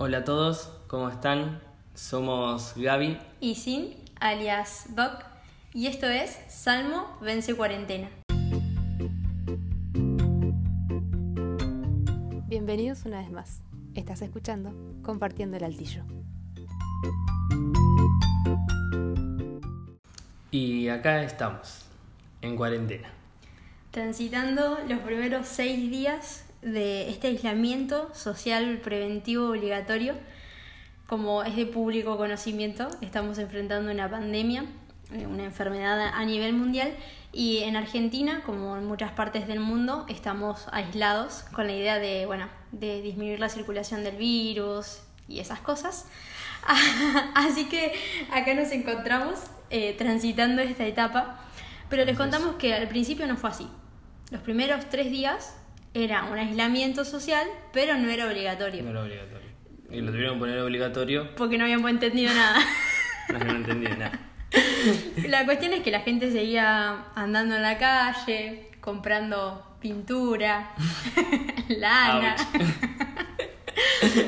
Hola a todos, ¿cómo están? Somos Gaby y Sin, alias Doc, y esto es Salmo Vence Cuarentena. Bienvenidos una vez más. Estás escuchando Compartiendo el Altillo. Y acá estamos, en cuarentena. Transitando los primeros seis días de este aislamiento social preventivo obligatorio. Como es de público conocimiento, estamos enfrentando una pandemia, eh, una enfermedad a nivel mundial y en Argentina, como en muchas partes del mundo, estamos aislados con la idea de, bueno, de disminuir la circulación del virus y esas cosas. Así que acá nos encontramos eh, transitando esta etapa, pero les contamos que al principio no fue así. Los primeros tres días era un aislamiento social, pero no era obligatorio. No era obligatorio. Y lo tuvieron que poner obligatorio. Porque no habíamos entendido nada. no, no entendí nada. La cuestión es que la gente seguía andando en la calle, comprando pintura, lana.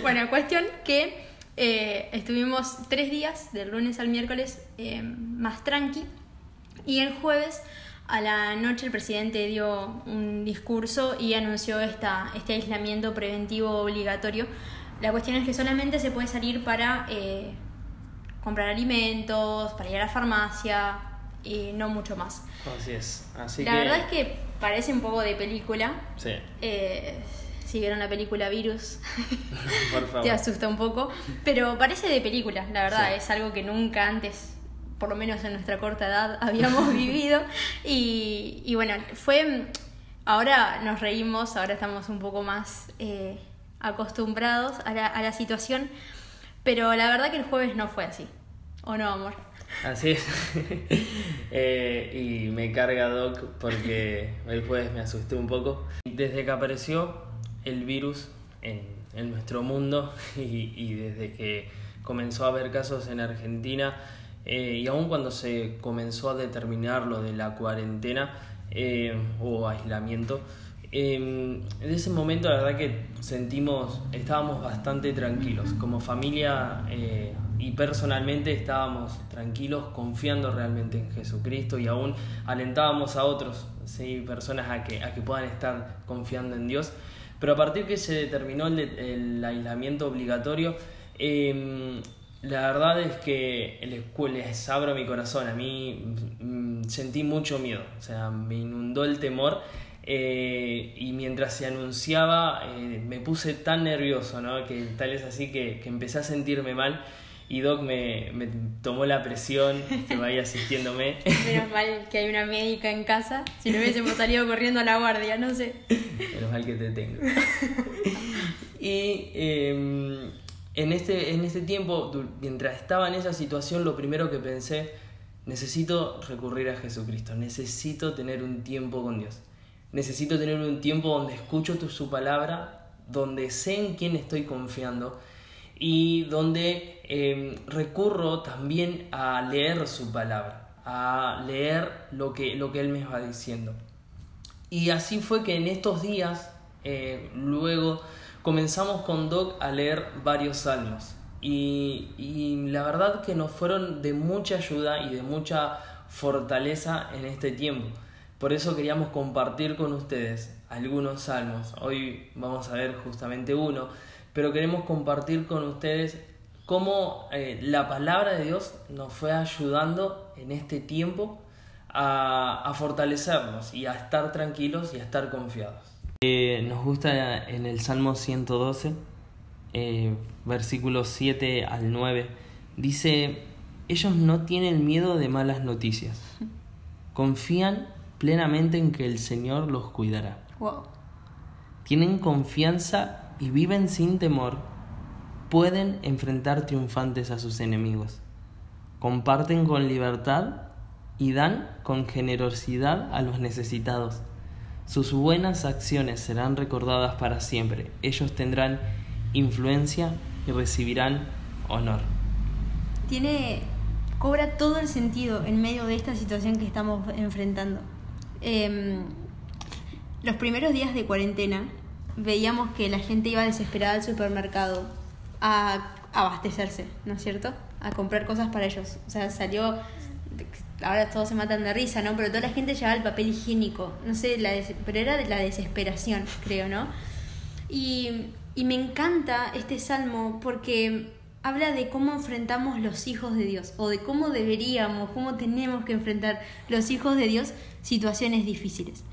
bueno, cuestión que eh, estuvimos tres días, del lunes al miércoles, eh, más tranqui. Y el jueves a la noche el presidente dio un discurso y anunció esta, este aislamiento preventivo obligatorio. La cuestión es que solamente se puede salir para eh, comprar alimentos, para ir a la farmacia y no mucho más. Así es. la verdad es que parece un poco de película. Sí. Eh, si vieron la película Virus, te asusta un poco. Pero parece de película, la verdad. Es algo que nunca antes por lo menos en nuestra corta edad, habíamos vivido. Y, y, bueno, fue. Ahora nos reímos, ahora estamos un poco más eh, acostumbrados a la, a la situación. Pero la verdad que el jueves no fue así. ¿O no, amor? Así es. Eh, y me carga Doc porque el jueves me asusté un poco. Desde que apareció el virus en, en nuestro mundo y, y desde que comenzó a haber casos en Argentina, eh, y aún cuando se comenzó a determinar lo de la cuarentena eh, o aislamiento, en ese momento la verdad que sentimos, estábamos bastante tranquilos. Como familia eh, y personalmente estábamos tranquilos, confiando realmente en Jesucristo y aún alentábamos a otros, ¿sí? personas a que, a que puedan estar confiando en Dios. Pero a partir que se determinó el, el aislamiento obligatorio, eh, la verdad es que les abro mi corazón. A mí mm, sentí mucho miedo, o sea, me inundó el temor. Eh, y mientras se anunciaba, eh, me puse tan nervioso, ¿no? Que tal es así que, que empecé a sentirme mal. Y Doc me, me tomó la presión, que vaya asistiéndome. Menos mal que hay una médica en casa, si no hubiésemos salido corriendo a la guardia, no sé. Menos mal que te tengo. y eh, en este, en este tiempo, mientras estaba en esa situación, lo primero que pensé, necesito recurrir a Jesucristo, necesito tener un tiempo con Dios, necesito tener un tiempo donde escucho tu, su palabra, donde sé en quién estoy confiando y donde em, recurro también a leer su palabra, a leer lo que, lo que Él me va diciendo. Y así fue que en estos días, eh, luego comenzamos con Doc a leer varios salmos y, la verdad que nos fueron de mucha ayuda y de mucha fortaleza en este tiempo. Por eso queríamos compartir con ustedes algunos salmos. Hoy vamos a ver justamente uno, pero queremos compartir con ustedes cómo eh, la palabra de Dios nos fue ayudando en este tiempo a, a fortalecernos y a estar tranquilos y a estar confiados. Eh, nos gusta en el Salmo 112, eh, versículos 7 al 9, dice, ellos no tienen miedo de malas noticias, confían plenamente en que el Señor los cuidará. Tienen confianza y viven sin temor, pueden enfrentar triunfantes a sus enemigos, comparten con libertad y dan con generosidad a los necesitados sus buenas acciones serán recordadas para siempre. Ellos tendrán influencia y recibirán honor. Tiene, cobra todo el sentido en medio de esta situación que estamos enfrentando. Em, los primeros días de cuarentena veíamos que la gente iba desesperada al supermercado a abastecerse, ¿no es cierto? A comprar cosas para ellos. O sea, salió, ahora todos se matan de risa, ¿no? Pero toda la gente llevaba el papel higiénico, no sé, la pero era de la desesperación, creo, ¿no? Y, y me encanta este salmo porque habla de cómo enfrentamos los hijos de Dios, o de cómo deberíamos, cómo tenemos que enfrentar los hijos de Dios situaciones difíciles.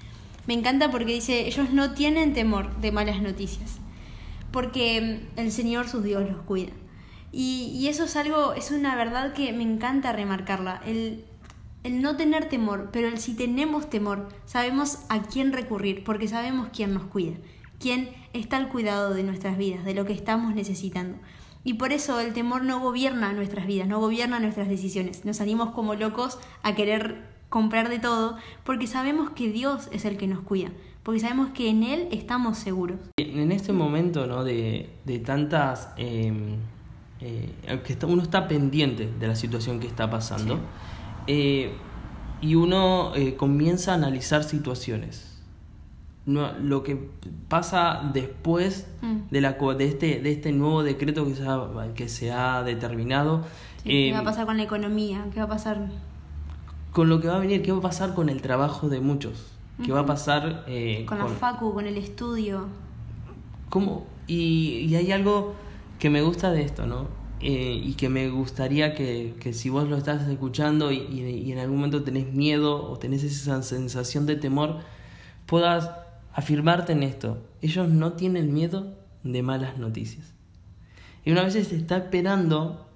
Me encanta porque dice, ellos no tienen temor de malas noticias, porque el Señor sus Dios los cuida. Y, y eso es algo, es una verdad que me encanta remarcarla, el, el no tener temor, pero el si tenemos temor, sabemos a quién recurrir, porque sabemos quién nos cuida, quién está al cuidado de nuestras vidas, de lo que estamos necesitando. Y por eso el temor no gobierna nuestras vidas, no gobierna nuestras decisiones. Nos animamos como locos a querer comprar de todo, porque sabemos que Dios es el que nos cuida, porque sabemos que en Él estamos seguros. En este momento, ¿no? De, de tantas... eh, eh, que está- uno está pendiente de la situación que está pasando eh, y uno eh, comienza a analizar situaciones. No, lo que pasa después Mm. de, la, de, este, de este nuevo decreto que se ha, que se ha determinado, Sí, ¿Qué va a pasar con la economía? ¿Qué va a pasar? con lo que va a venir, qué va a pasar con el trabajo de muchos, qué va a pasar eh, Con la facu, con el estudio. ¿Cómo? Y, y hay algo que me gusta de esto, ¿no? Eh, y que me gustaría que, que si vos lo estás escuchando y, y- y en algún momento tenés miedo o tenés esa sensación de temor, puedas afirmarte en esto. Ellos no tienen miedo de malas noticias. Y una vez se está esperando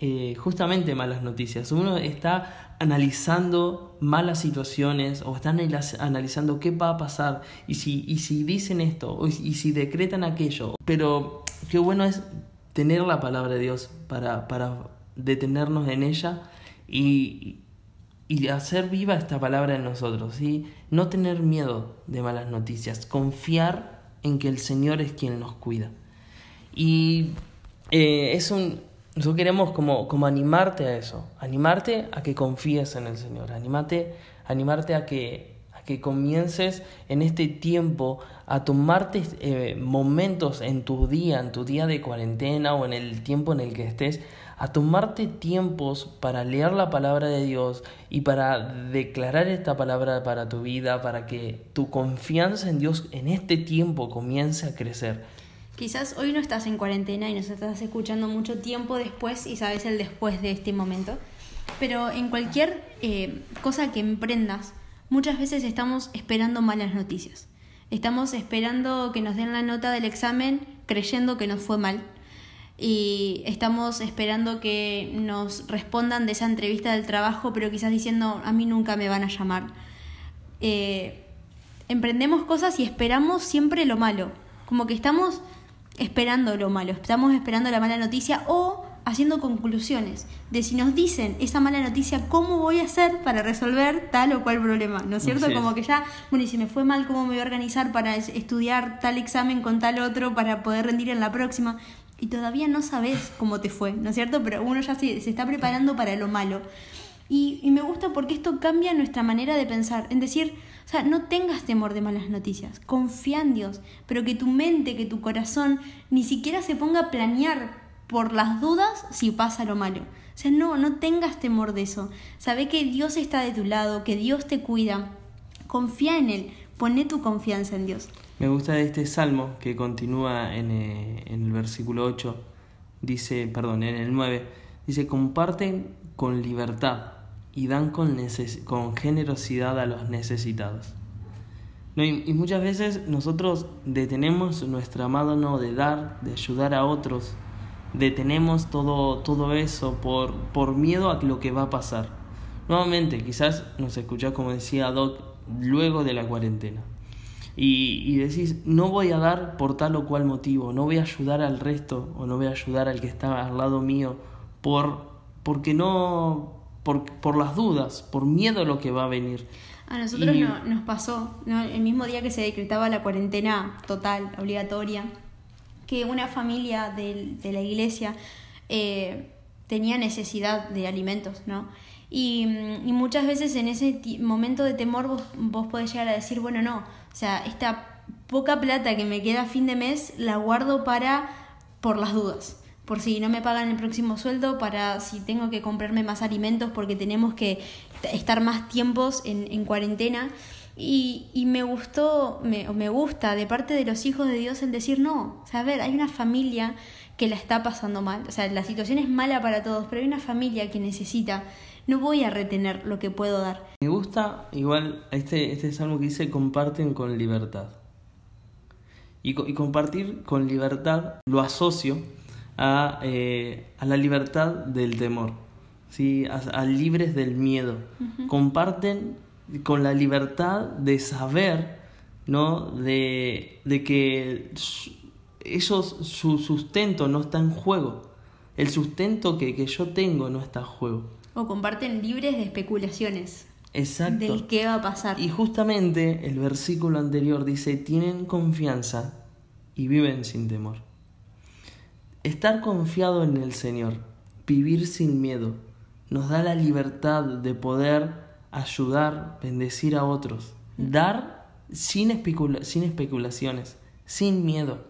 eh, justamente malas noticias. Uno está analizando malas situaciones o está analiz- analizando qué va a pasar y si, dicen esto y si decretan aquello. Pero qué bueno es tener la palabra de Dios para, detenernos en ella y, y hacer viva esta palabra en nosotros. ¿sí? No tener miedo de malas noticias, confiar en que el Señor es quien nos cuida. Y eh, es un. Nosotros queremos como, como animarte a eso, animarte a que confíes en el Señor, animarte, animarte a que, a que comiences en este tiempo a tomarte eh, momentos en tu día, en tu día de cuarentena o en el tiempo en el que estés, a tomarte tiempos para leer la palabra de Dios y para declarar esta palabra para tu vida, para que tu confianza en Dios en este tiempo comience a crecer. Quizás hoy no estás en cuarentena y nos estás escuchando mucho tiempo después y sabes el después de este momento. Pero en cualquier eh, cosa que emprendas, muchas veces estamos esperando malas noticias. Estamos esperando que nos den la nota del examen creyendo que nos fue mal. Y estamos esperando que nos respondan de esa entrevista del trabajo, pero quizás diciendo, a mí nunca me van a llamar. Eh, emprendemos cosas y esperamos siempre lo malo. Como que estamos esperando lo malo, estamos esperando la mala noticia o haciendo conclusiones de si nos dicen esa mala noticia, ¿cómo voy a hacer para resolver tal o cual problema? ¿No es cierto? Como que ya, bueno, y si me fue mal, ¿cómo me voy a organizar para es- estudiar tal examen con tal otro para poder rendir en la próxima? Y todavía no sabes cómo te fue, ¿no es cierto? Pero uno ya se, se está preparando para lo malo. Y, me gusta porque esto cambia nuestra manera de pensar. En decir, o sea, no tengas temor de malas noticias, confía en Dios, pero que tu mente, que tu corazón ni siquiera se ponga a planear por las dudas si pasa lo malo. O sea, no, no tengas temor de eso. Sabe que Dios está de tu lado, que Dios te cuida. Confía en Él, pone tu confianza en Dios. Me gusta este salmo que continúa en, eh, en el versículo 8, dice, perdón, en el 9, dice, comparten con libertad y dan con, con generosidad a los necesitados. No, y, y muchas veces nosotros detenemos nuestra mano de dar, de ayudar a otros, detenemos todo, todo eso por, por miedo a lo que va a pasar. Nuevamente, quizás nos escuchás como decía Doc, luego de la cuarentena. Y, y decís, no voy a dar por tal o cual motivo, no voy a ayudar al resto o no voy a ayudar al que está al lado mío por, porque no, por, por las dudas, por miedo a lo que va a venir. A nosotros Y- no- nos pasó, ¿no? el mismo día que se decretaba la cuarentena total, obligatoria, que una familia del- de, la iglesia eh, tenía necesidad de alimentos, ¿no? Y, mm, y muchas veces en ese momento de temor vos, vos podés llegar a decir, bueno, no, o sea, esta poca plata que me queda a fin de mes la guardo para por las dudas. Por si no me pagan el próximo sueldo, para si tengo que comprarme más alimentos porque tenemos que estar más tiempos en, en cuarentena. Y, me gustó, me, me gusta de parte de los hijos de Dios el decir, no, o a ver, hay una familia que la está pasando mal, o sea, la situación es mala para todos, pero hay una familia que necesita, no voy a retener lo que puedo dar. Me gusta igual este, este salmo que dice comparten con libertad. Y compartir con libertad lo asocio a, eh, a la libertad del temor, ¿sí? a, a libres del miedo. Uh -huh. Comparten con la libertad de saber, ¿no? De, de que ellos, su sustento no está en juego. El sustento que, que yo tengo no está en juego. O comparten libres de especulaciones. Exacto. Del qué va a pasar. Y justamente el versículo anterior dice, tienen confianza y viven sin temor. Estar confiado en el Señor, vivir sin miedo, nos da la libertad de poder ayudar, bendecir a otros, dar sin, especula sin especulaciones, sin miedo.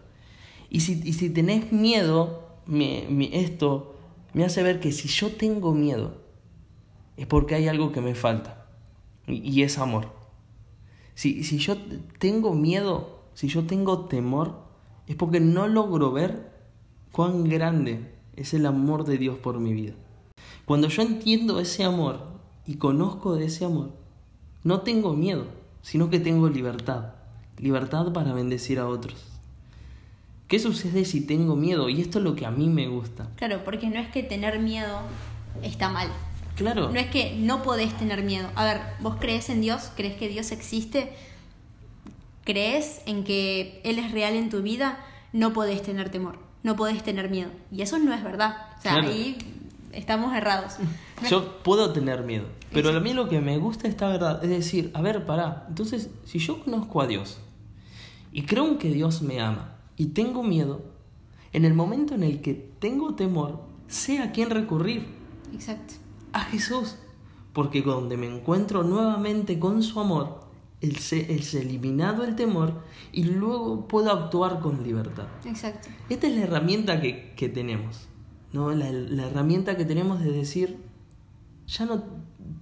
Y si, y si tenés miedo, me, esto me hace ver que si yo tengo miedo, es porque hay algo que me falta, y, y es amor. Si, si yo tengo miedo, si yo tengo temor, es porque no logro ver cuán grande es el amor de Dios por mi vida. Cuando yo entiendo ese amor y conozco de ese amor, no tengo miedo, sino que tengo libertad. Libertad para bendecir a otros. ¿Qué sucede si tengo miedo? Y esto es lo que a mí me gusta. Claro, porque no es que tener miedo está mal. Claro. No es que no podés tener miedo. A ver, vos crees en Dios, crees que Dios existe, crees en que Él es real en tu vida, no podés tener temor, no podés tener miedo. Y eso no es verdad. O sea, claro. ahí estamos errados. Yo puedo tener miedo, pero a mí lo que me gusta esta verdad es decir, a ver, pará, entonces si yo conozco a Dios y creo en que Dios me ama y tengo miedo, en el momento en el que tengo temor, sé a quién recurrir. Exacto. A Jesús. Porque donde me encuentro nuevamente con su amor, es eliminado el temor y luego puedo actuar con libertad. Exacto. Esta es la herramienta que, que tenemos. ¿no? La, la, herramienta que tenemos de decir, ya no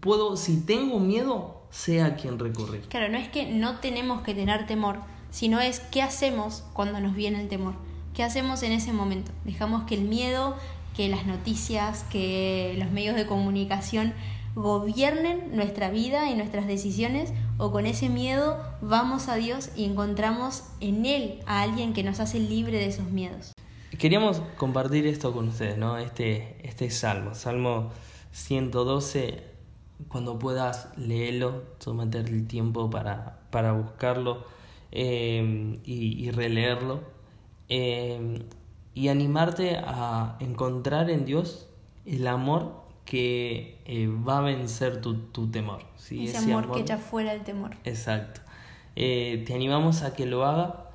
puedo, si tengo miedo, sé a quién recurrir. Claro, no es que no tenemos que tener temor, sino es qué hacemos cuando nos viene el temor. ¿Qué hacemos en ese momento? Dejamos que el miedo, que las noticias, que los medios de comunicación gobiernen nuestra vida y nuestras decisiones o con ese miedo vamos a Dios y encontramos en Él a alguien que nos hace libre de esos miedos. Queríamos compartir esto con ustedes, ¿no? Este, este salmo, Salmo 112, cuando puedas leerlo, tómate el tiempo para, para buscarlo eh, y, y, releerlo eh, y animarte a encontrar en Dios el amor que eh, va a vencer tu, tu temor. ¿sí? Ese, Ese amor, amor, que echa fuera el temor. Exacto. te animamos a que lo haga,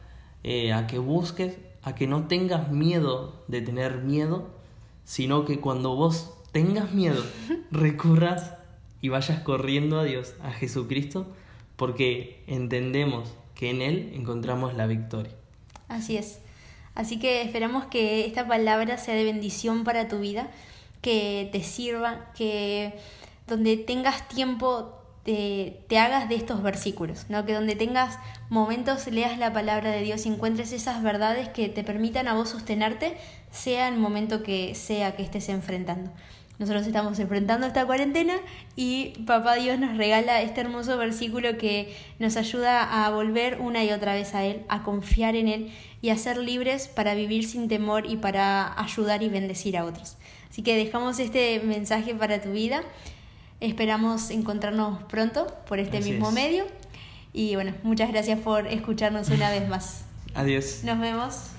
a que busques a que no tengas miedo de tener miedo, sino que cuando vos tengas miedo, recurras y vayas corriendo a Dios, a Jesucristo, porque entendemos que en Él encontramos la victoria. Así es. Así que esperamos que esta palabra sea de bendición para tu vida, que te sirva, que donde tengas tiempo te, te, hagas de estos versículos, ¿no? que donde tengas momentos leas la palabra de Dios y encuentres esas verdades que te permitan a vos sostenerte, sea el momento que sea que estés enfrentando. Nosotros estamos enfrentando esta cuarentena y Papá Dios nos regala este hermoso versículo que nos ayuda a volver una y otra vez a Él, a confiar en Él y a ser libres para vivir sin temor y para ayudar y bendecir a otros. Así que dejamos este mensaje para tu vida. Esperamos encontrarnos pronto por este Así mismo es. medio. Y bueno, muchas gracias por escucharnos una vez más. Adiós. Nos vemos.